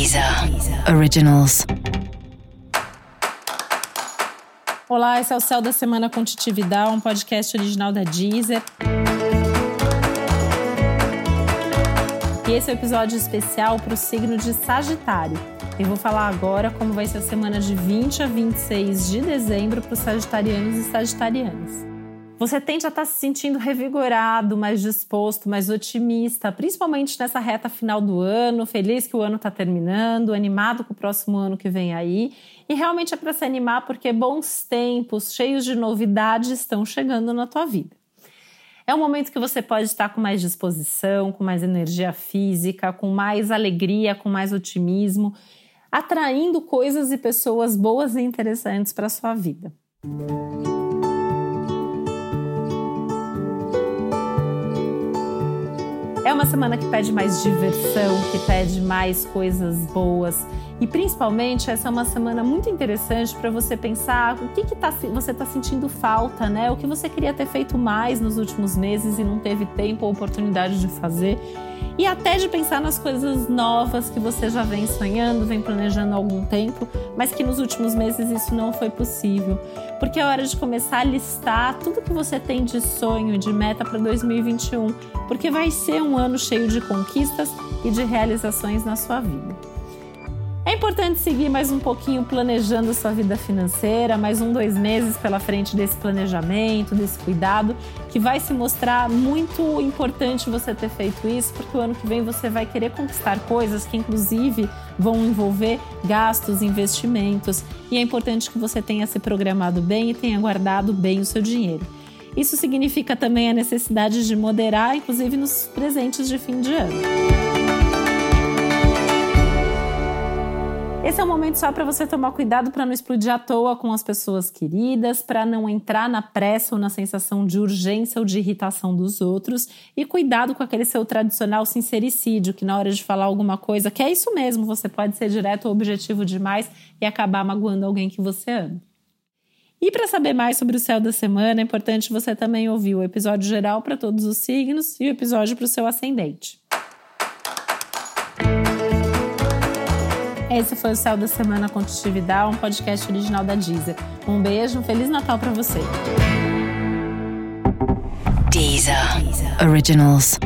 Deezer Originals. Olá, esse é o Céu da Semana com Titividade, um podcast original da Deezer. E esse é o um episódio especial para o signo de Sagitário. Eu vou falar agora como vai ser a semana de 20 a 26 de dezembro para os sagitarianos e sagitarianas. Você tende a estar tá se sentindo revigorado, mais disposto, mais otimista, principalmente nessa reta final do ano, feliz que o ano está terminando, animado com o próximo ano que vem aí. E realmente é para se animar porque bons tempos, cheios de novidades, estão chegando na tua vida. É um momento que você pode estar com mais disposição, com mais energia física, com mais alegria, com mais otimismo, atraindo coisas e pessoas boas e interessantes para a sua vida. É uma semana que pede mais diversão, que pede mais coisas boas. E principalmente essa é uma semana muito interessante para você pensar o que, que tá, você está sentindo falta, né? O que você queria ter feito mais nos últimos meses e não teve tempo ou oportunidade de fazer e até de pensar nas coisas novas que você já vem sonhando, vem planejando há algum tempo, mas que nos últimos meses isso não foi possível. Porque é hora de começar a listar tudo que você tem de sonho, de meta para 2021, porque vai ser um ano cheio de conquistas e de realizações na sua vida. É importante seguir mais um pouquinho planejando sua vida financeira, mais um, dois meses pela frente desse planejamento, desse cuidado, que vai se mostrar muito importante você ter feito isso, porque o ano que vem você vai querer conquistar coisas que, inclusive, vão envolver gastos, investimentos, e é importante que você tenha se programado bem e tenha guardado bem o seu dinheiro. Isso significa também a necessidade de moderar, inclusive nos presentes de fim de ano. Esse é um momento só para você tomar cuidado para não explodir à toa com as pessoas queridas, para não entrar na pressa ou na sensação de urgência ou de irritação dos outros e cuidado com aquele seu tradicional sincericídio, que na hora de falar alguma coisa, que é isso mesmo, você pode ser direto ou objetivo demais e acabar magoando alguém que você ama. E para saber mais sobre o céu da semana, é importante você também ouvir o episódio geral para todos os signos e o episódio para o seu ascendente. Esse foi o Céu da Semana com um podcast original da Deezer. Um beijo, um Feliz Natal para você. Deezer. Deezer. Originals.